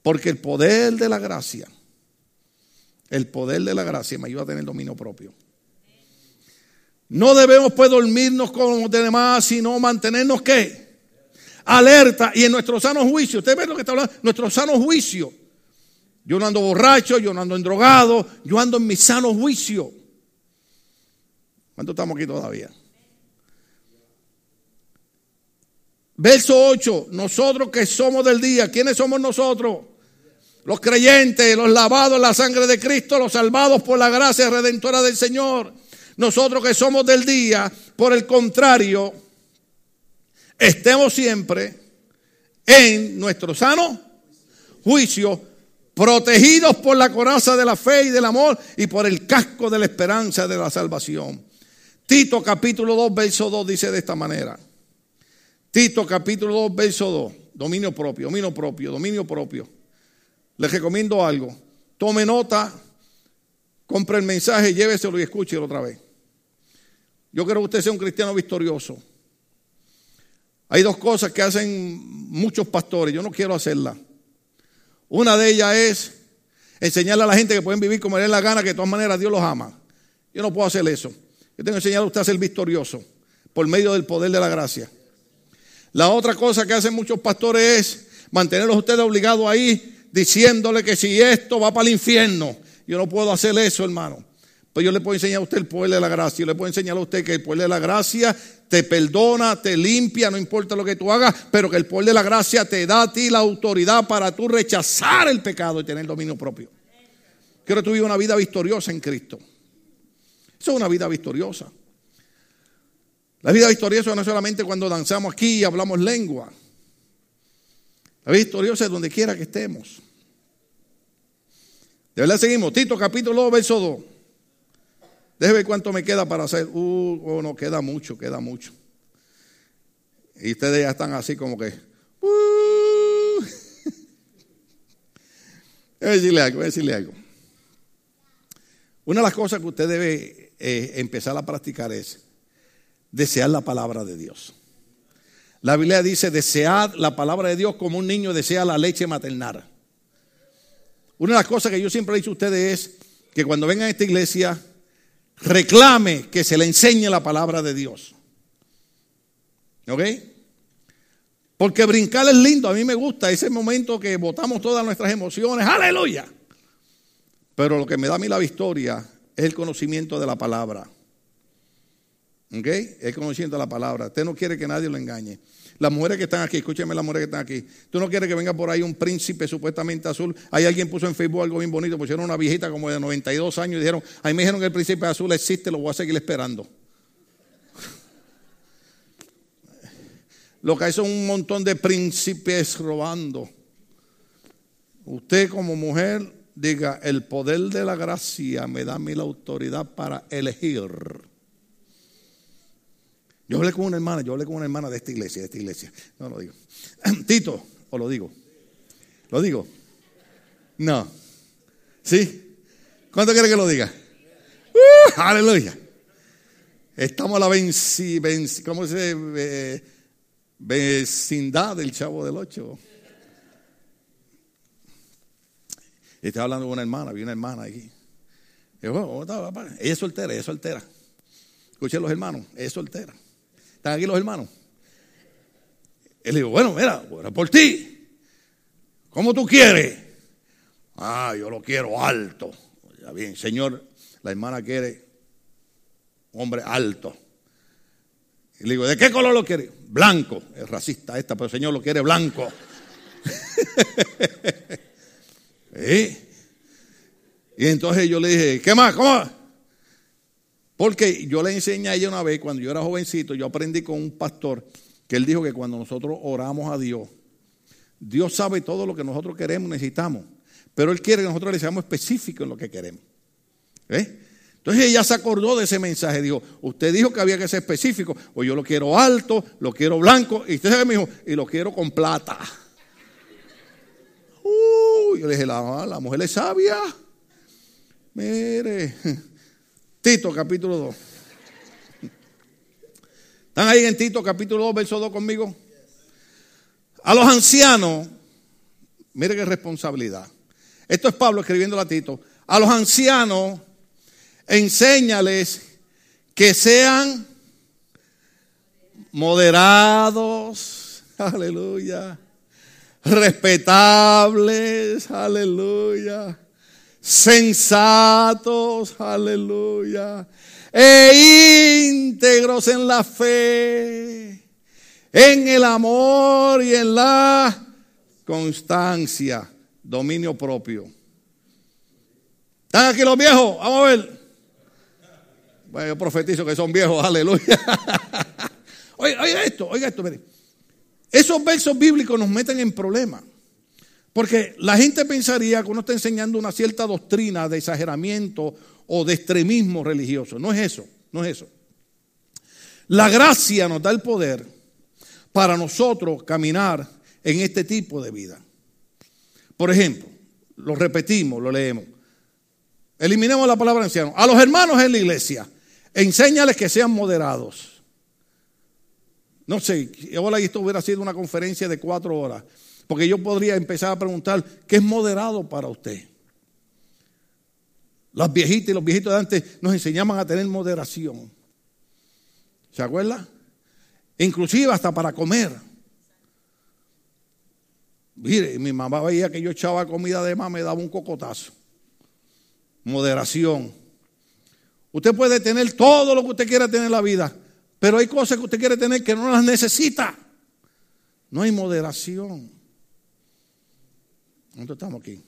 Porque el poder de la gracia, el poder de la gracia me ayuda a tener dominio propio. No debemos pues dormirnos como los demás, sino mantenernos qué? Alerta y en nuestro sano juicio. Usted ve lo que está hablando, nuestro sano juicio. Yo no ando borracho, yo no ando endrogado, yo ando en mi sano juicio. ¿Cuánto estamos aquí todavía? Verso 8, nosotros que somos del día, ¿quiénes somos nosotros? Los creyentes, los lavados en la sangre de Cristo, los salvados por la gracia redentora del Señor. Nosotros que somos del día, por el contrario, estemos siempre en nuestro sano juicio, protegidos por la coraza de la fe y del amor y por el casco de la esperanza de la salvación. Tito capítulo 2, verso 2 dice de esta manera. Tito capítulo 2, verso 2. Dominio propio, dominio propio, dominio propio. Les recomiendo algo. Tome nota, compre el mensaje, lléveselo y escúchelo otra vez. Yo quiero que usted sea un cristiano victorioso. Hay dos cosas que hacen muchos pastores, yo no quiero hacerlas. Una de ellas es enseñarle a la gente que pueden vivir como les la gana, que de todas maneras Dios los ama. Yo no puedo hacer eso. Yo tengo que enseñar a usted a ser victorioso por medio del poder de la gracia. La otra cosa que hacen muchos pastores es mantenerlos ustedes obligados ahí diciéndole que si esto va para el infierno. Yo no puedo hacer eso, hermano. Pues yo le puedo enseñar a usted el poder de la gracia. Yo le puedo enseñar a usted que el poder de la gracia te perdona, te limpia, no importa lo que tú hagas, pero que el poder de la gracia te da a ti la autoridad para tú rechazar el pecado y tener dominio propio. Quiero que una vida victoriosa en Cristo. Eso es una vida victoriosa. La vida victoriosa no es solamente cuando danzamos aquí y hablamos lengua. La vida victoriosa es donde quiera que estemos. De verdad seguimos. Tito capítulo 2, verso 2. Déjeme ver cuánto me queda para hacer. Uh, oh, no, queda mucho, queda mucho. Y ustedes ya están así como que. Uh. A decirle algo, a decirle algo. Una de las cosas que usted debe eh, empezar a practicar es desear la palabra de Dios. La Biblia dice, desead la palabra de Dios como un niño desea la leche maternal. Una de las cosas que yo siempre he dicho a ustedes es que cuando vengan a esta iglesia, reclame que se le enseñe la palabra de Dios. ¿Ok? Porque brincar es lindo, a mí me gusta ese momento que botamos todas nuestras emociones, aleluya. Pero lo que me da a mí la victoria es el conocimiento de la palabra. ¿Ok? El conocimiento de la palabra. Usted no quiere que nadie lo engañe. Las mujeres que están aquí, escúcheme las mujeres que están aquí. Tú no quieres que venga por ahí un príncipe supuestamente azul. Hay alguien puso en Facebook algo bien bonito, pusieron una viejita como de 92 años y dijeron, ahí me dijeron que el príncipe azul existe, lo voy a seguir esperando. Lo que hay son un montón de príncipes robando. Usted como mujer diga, el poder de la gracia me da a mí la autoridad para elegir. Yo hablé con una hermana, yo hablé con una hermana de esta iglesia, de esta iglesia. No lo digo. Tito, o lo digo. ¿Lo digo? No. ¿Sí? ¿Cuánto quiere que lo diga? ¡Uh! aleluya. Estamos a la venci, vecindad del chavo del ocho. Estaba hablando con una hermana, vi una hermana aquí. Y yo, ¿cómo está, papá? Ella es soltera, ella es soltera. Escuché los hermanos, ella es soltera. ¿Están aquí los hermanos? Él dijo, bueno, mira, por ti. ¿Cómo tú quieres? Ah, yo lo quiero alto. Ya bien, Señor, la hermana quiere hombre alto. Y le digo, ¿de qué color lo quiere? Blanco. Es racista esta, pero el Señor lo quiere blanco. Y entonces yo le dije, ¿qué más? ¿Cómo? Porque yo le enseñé a ella una vez, cuando yo era jovencito, yo aprendí con un pastor que él dijo que cuando nosotros oramos a Dios, Dios sabe todo lo que nosotros queremos, necesitamos, pero Él quiere que nosotros le seamos específicos en lo que queremos. Entonces ella se acordó de ese mensaje, dijo, usted dijo que había que ser específico, o yo lo quiero alto, lo quiero blanco, y usted me dijo, y lo quiero con plata. Uh, yo le dije, la, la mujer es sabia. Mire, Tito capítulo 2. ¿Están ahí en Tito capítulo 2, verso 2 conmigo? A los ancianos, mire qué responsabilidad. Esto es Pablo escribiendo a Tito. A los ancianos, enséñales que sean moderados, aleluya, respetables, aleluya sensatos, aleluya, e íntegros en la fe, en el amor y en la constancia, dominio propio. ¿Están aquí los viejos? Vamos a ver. Bueno, yo profetizo que son viejos, aleluya. oiga, esto, oiga esto, mire. Esos versos bíblicos nos meten en problemas. Porque la gente pensaría que uno está enseñando una cierta doctrina de exageramiento o de extremismo religioso. No es eso, no es eso. La gracia nos da el poder para nosotros caminar en este tipo de vida. Por ejemplo, lo repetimos, lo leemos. Eliminemos la palabra anciano. A los hermanos en la iglesia, enséñales que sean moderados. No sé, ahora esto hubiera sido una conferencia de cuatro horas. Porque yo podría empezar a preguntar, ¿qué es moderado para usted? Las viejitas y los viejitos de antes nos enseñaban a tener moderación. ¿Se acuerda? Inclusive hasta para comer. Mire, mi mamá veía que yo echaba comida de más, me daba un cocotazo. Moderación. Usted puede tener todo lo que usted quiera tener en la vida, pero hay cosas que usted quiere tener que no las necesita. No hay moderación. ¿Dónde estamos aquí?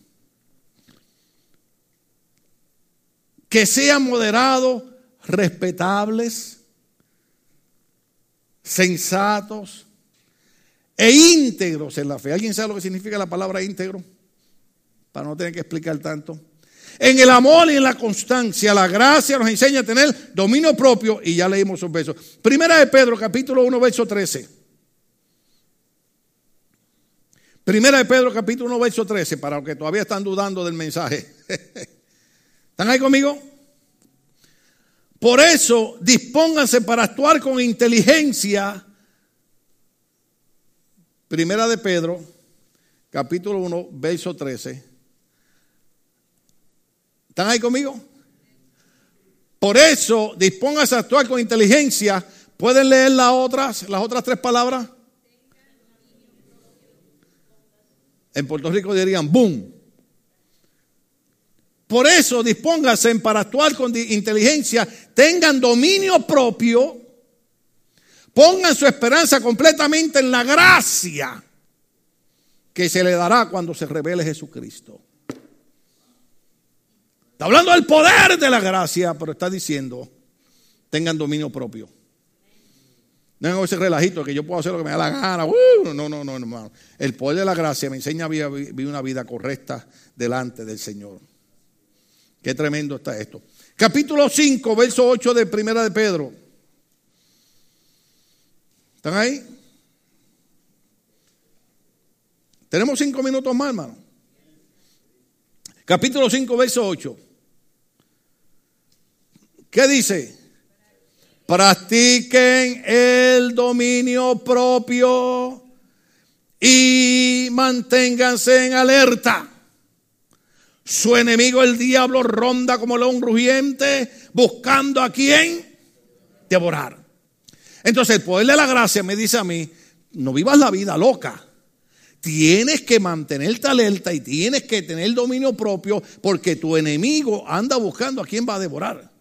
Que sean moderados, respetables, sensatos e íntegros en la fe. ¿Alguien sabe lo que significa la palabra íntegro? Para no tener que explicar tanto. En el amor y en la constancia, la gracia nos enseña a tener dominio propio y ya leímos esos versos. Primera de Pedro, capítulo 1, verso 13. Primera de Pedro capítulo 1, verso 13, para los que todavía están dudando del mensaje. ¿Están ahí conmigo? Por eso, dispónganse para actuar con inteligencia. Primera de Pedro, capítulo 1, verso 13. ¿Están ahí conmigo? Por eso, dispónganse a actuar con inteligencia. ¿Pueden leer las otras, las otras tres palabras? En Puerto Rico dirían boom. Por eso dispónganse para actuar con inteligencia, tengan dominio propio, pongan su esperanza completamente en la gracia que se le dará cuando se revele Jesucristo. Está hablando del poder de la gracia, pero está diciendo, tengan dominio propio. No es ese relajito que yo puedo hacer lo que me da la gana. Uh, no, no, no, hermano. El poder de la gracia me enseña a vivir una vida correcta delante del Señor. Qué tremendo está esto. Capítulo 5, verso 8 de Primera de Pedro. ¿Están ahí? Tenemos cinco minutos más, hermano. Capítulo 5, verso 8. ¿Qué dice? Practiquen el dominio propio y manténganse en alerta. Su enemigo el diablo ronda como león rugiente buscando a quien devorar. Entonces el poder de la gracia me dice a mí, no vivas la vida loca. Tienes que mantenerte alerta y tienes que tener dominio propio porque tu enemigo anda buscando a quien va a devorar.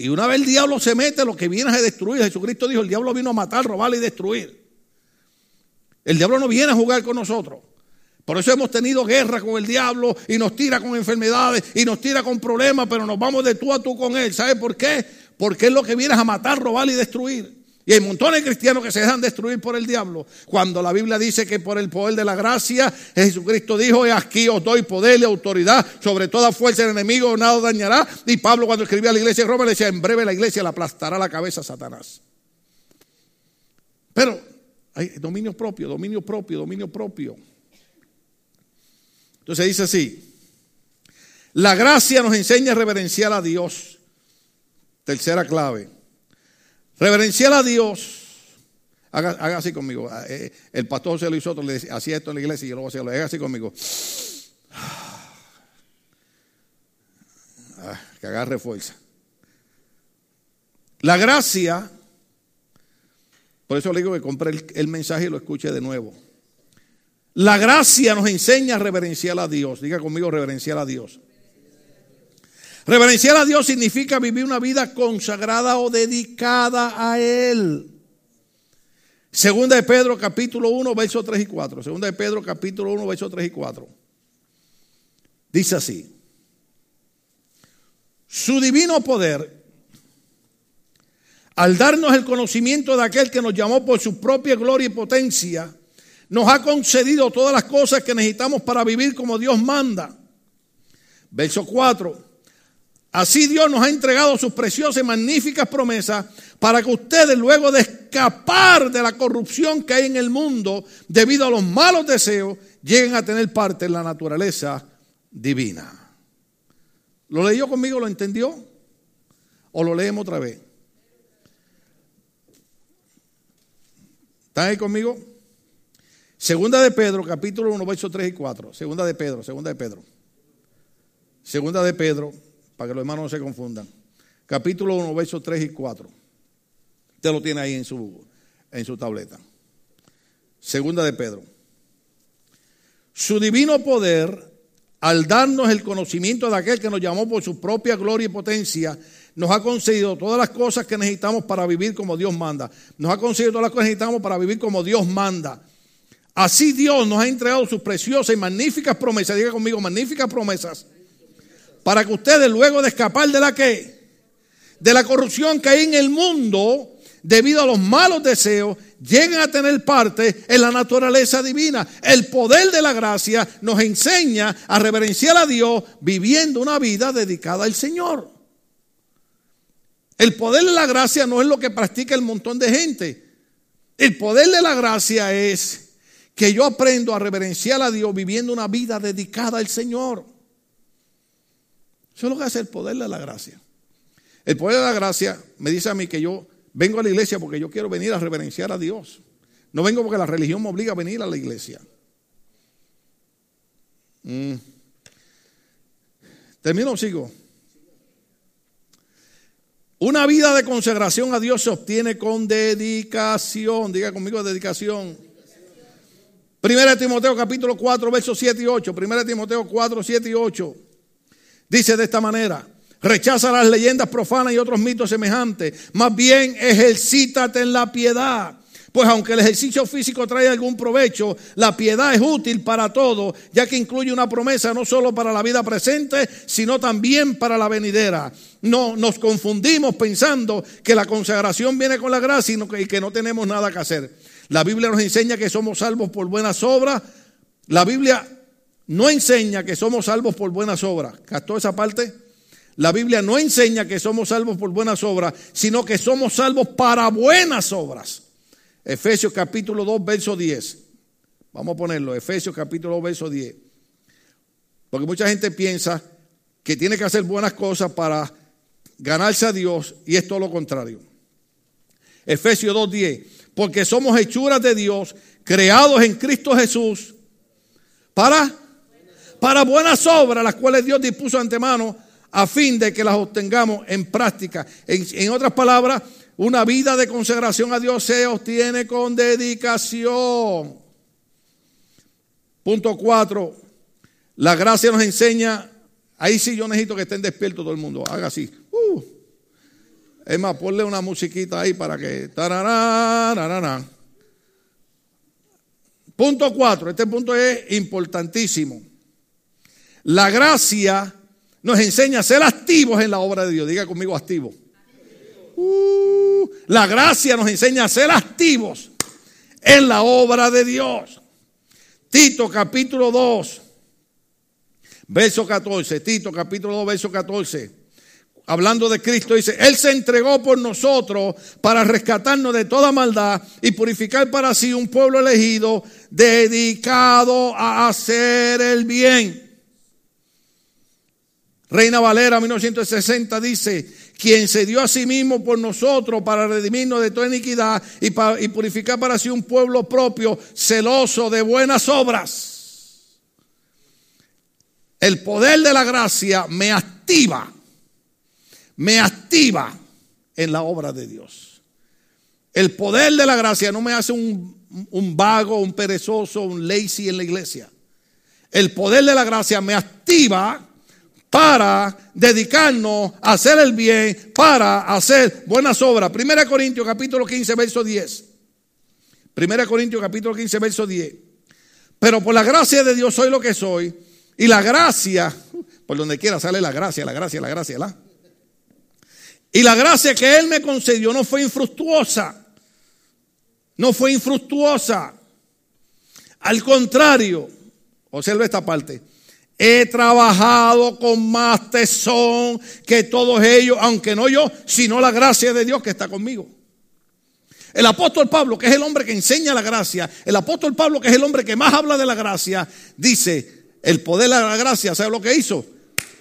Y una vez el diablo se mete, lo que viene es a destruir. Jesucristo dijo, el diablo vino a matar, robar y destruir. El diablo no viene a jugar con nosotros. Por eso hemos tenido guerra con el diablo y nos tira con enfermedades y nos tira con problemas, pero nos vamos de tú a tú con él. ¿Sabe por qué? Porque es lo que viene a matar, robar y destruir. Y hay montones de cristianos que se dejan destruir por el diablo. Cuando la Biblia dice que por el poder de la gracia, Jesucristo dijo, aquí os doy poder y autoridad sobre toda fuerza del enemigo, nada dañará. Y Pablo cuando escribía a la iglesia de Roma le decía, en breve la iglesia le aplastará la cabeza a Satanás. Pero hay dominio propio, dominio propio, dominio propio. Entonces dice así, la gracia nos enseña a reverenciar a Dios. Tercera clave. Reverenciar a Dios. Haga, así conmigo. Ah, eh, el pastor José Luis Soto le hacía esto en la iglesia y yo lo voy a hacer. Haga así conmigo. Ah, que agarre fuerza. La gracia, por eso le digo que compre el, el mensaje y lo escuche de nuevo. La gracia nos enseña a reverenciar a Dios. Diga conmigo, reverenciar a Dios. Reverenciar a Dios significa vivir una vida consagrada o dedicada a Él. Segunda de Pedro capítulo 1, versos 3 y 4. Segunda de Pedro capítulo 1, versos 3 y 4. Dice así. Su divino poder, al darnos el conocimiento de aquel que nos llamó por su propia gloria y potencia, nos ha concedido todas las cosas que necesitamos para vivir como Dios manda. Verso 4. Así Dios nos ha entregado sus preciosas y magníficas promesas para que ustedes, luego de escapar de la corrupción que hay en el mundo debido a los malos deseos, lleguen a tener parte en la naturaleza divina. ¿Lo leyó conmigo? ¿Lo entendió? ¿O lo leemos otra vez? ¿Están ahí conmigo? Segunda de Pedro, capítulo 1, versos 3 y 4. Segunda de Pedro, segunda de Pedro. Segunda de Pedro, para que los hermanos no se confundan. Capítulo 1, versos 3 y 4. Usted lo tiene ahí en su, en su tableta. Segunda de Pedro. Su divino poder, al darnos el conocimiento de aquel que nos llamó por su propia gloria y potencia, nos ha concedido todas las cosas que necesitamos para vivir como Dios manda. Nos ha concedido todas las cosas que necesitamos para vivir como Dios manda. Así Dios nos ha entregado sus preciosas y magníficas promesas. Diga conmigo, magníficas promesas para que ustedes luego de escapar de la que de la corrupción que hay en el mundo debido a los malos deseos lleguen a tener parte en la naturaleza divina. El poder de la gracia nos enseña a reverenciar a Dios viviendo una vida dedicada al Señor. El poder de la gracia no es lo que practica el montón de gente. El poder de la gracia es que yo aprendo a reverenciar a Dios viviendo una vida dedicada al Señor. Eso es lo que hace el poder de la gracia. El poder de la gracia me dice a mí que yo vengo a la iglesia porque yo quiero venir a reverenciar a Dios. No vengo porque la religión me obliga a venir a la iglesia. Mm. ¿Termino o sigo? Una vida de consagración a Dios se obtiene con dedicación. Diga conmigo dedicación. Primera Timoteo capítulo 4, versos 7 y 8. Primera Timoteo 4, 7 y 8. Dice de esta manera. Rechaza las leyendas profanas y otros mitos semejantes. Más bien ejercítate en la piedad pues aunque el ejercicio físico trae algún provecho, la piedad es útil para todo, ya que incluye una promesa no solo para la vida presente, sino también para la venidera. No nos confundimos pensando que la consagración viene con la gracia y que no tenemos nada que hacer. La Biblia nos enseña que somos salvos por buenas obras. La Biblia no enseña que somos salvos por buenas obras. ¿Captó esa parte? La Biblia no enseña que somos salvos por buenas obras, sino que somos salvos para buenas obras. Efesios capítulo 2, verso 10. Vamos a ponerlo, Efesios capítulo 2, verso 10. Porque mucha gente piensa que tiene que hacer buenas cosas para ganarse a Dios y es todo lo contrario. Efesios 2, 10. Porque somos hechuras de Dios, creados en Cristo Jesús, para, para buenas obras, las cuales Dios dispuso antemano a fin de que las obtengamos en práctica. En, otras palabras, una vida de consagración a Dios se obtiene con dedicación. Punto cuatro. La gracia nos enseña. Ahí sí yo necesito que estén despiertos todo el mundo. Haga así. Uh. Es más, ponle una musiquita ahí para que. Punto cuatro. Este punto es importantísimo. La gracia nos enseña a ser activos en la obra de Dios. Diga conmigo activo. Uh, la gracia nos enseña a ser activos en la obra de Dios. Tito capítulo 2, verso 14. Tito capítulo 2, verso 14. Hablando de Cristo, dice, Él se entregó por nosotros para rescatarnos de toda maldad y purificar para sí un pueblo elegido dedicado a hacer el bien. Reina Valera 1960 dice, quien se dio a sí mismo por nosotros para redimirnos de toda iniquidad y, purificar para sí un pueblo propio, celoso de buenas obras. El poder de la gracia me activa, me activa en la obra de Dios. El poder de la gracia no me hace un, un vago, un perezoso, un lazy en la iglesia. El poder de la gracia me activa para dedicarnos a hacer el bien, para hacer buenas obras. Primera Corintios capítulo 15, verso 10. Primera Corintios capítulo 15, verso 10. Pero por la gracia de Dios soy lo que soy. Y la gracia, por donde quiera sale la gracia, la gracia, la gracia, la. Y la gracia que Él me concedió no fue infructuosa. No fue infructuosa. Al contrario, observa esta parte He trabajado con más tesón que todos ellos, aunque no yo, sino la gracia de Dios que está conmigo. El apóstol Pablo, que es el hombre que enseña la gracia, el apóstol Pablo, que es el hombre que más habla de la gracia, dice, el poder de la gracia, ¿sabe lo que hizo?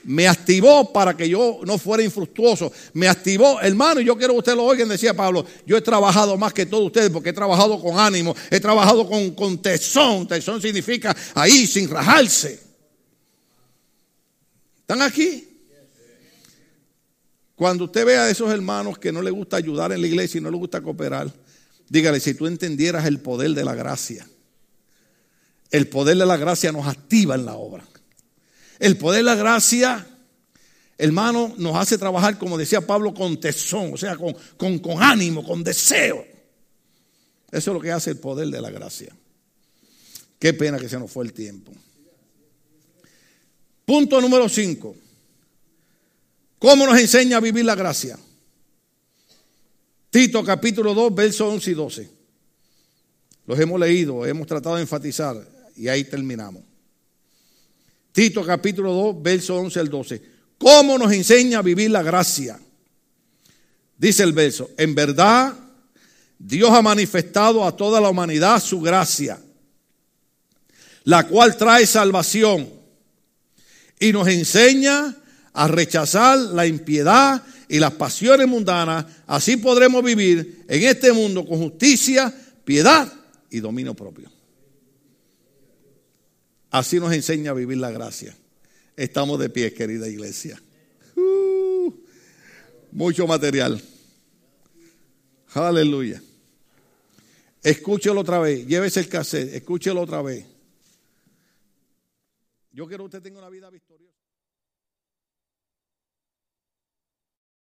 Me activó para que yo no fuera infructuoso. Me activó, hermano, y yo quiero que ustedes lo oigan, decía Pablo, yo he trabajado más que todos ustedes porque he trabajado con ánimo, he trabajado con, con tesón. Tesón significa ahí, sin rajarse. ¿Están aquí? Cuando usted vea a esos hermanos que no le gusta ayudar en la iglesia y no le gusta cooperar, dígale, si tú entendieras el poder de la gracia, el poder de la gracia nos activa en la obra. El poder de la gracia, hermano, nos hace trabajar, como decía Pablo, con tesón, o sea, con, con, con ánimo, con deseo. Eso es lo que hace el poder de la gracia. Qué pena que se nos fue el tiempo. Punto número 5. ¿Cómo nos enseña a vivir la gracia? Tito capítulo 2, versos 11 y 12. Los hemos leído, hemos tratado de enfatizar y ahí terminamos. Tito capítulo 2, versos 11 al 12. ¿Cómo nos enseña a vivir la gracia? Dice el verso, en verdad Dios ha manifestado a toda la humanidad su gracia la cual trae salvación y nos enseña a rechazar la impiedad y las pasiones mundanas. Así podremos vivir en este mundo con justicia, piedad y dominio propio. Así nos enseña a vivir la gracia. Estamos de pie, querida iglesia. Uh, mucho material. Aleluya. Escúchelo otra vez. Llévese el cassette. Escúchelo otra vez. Yo quiero que usted tenga una vida victoriosa.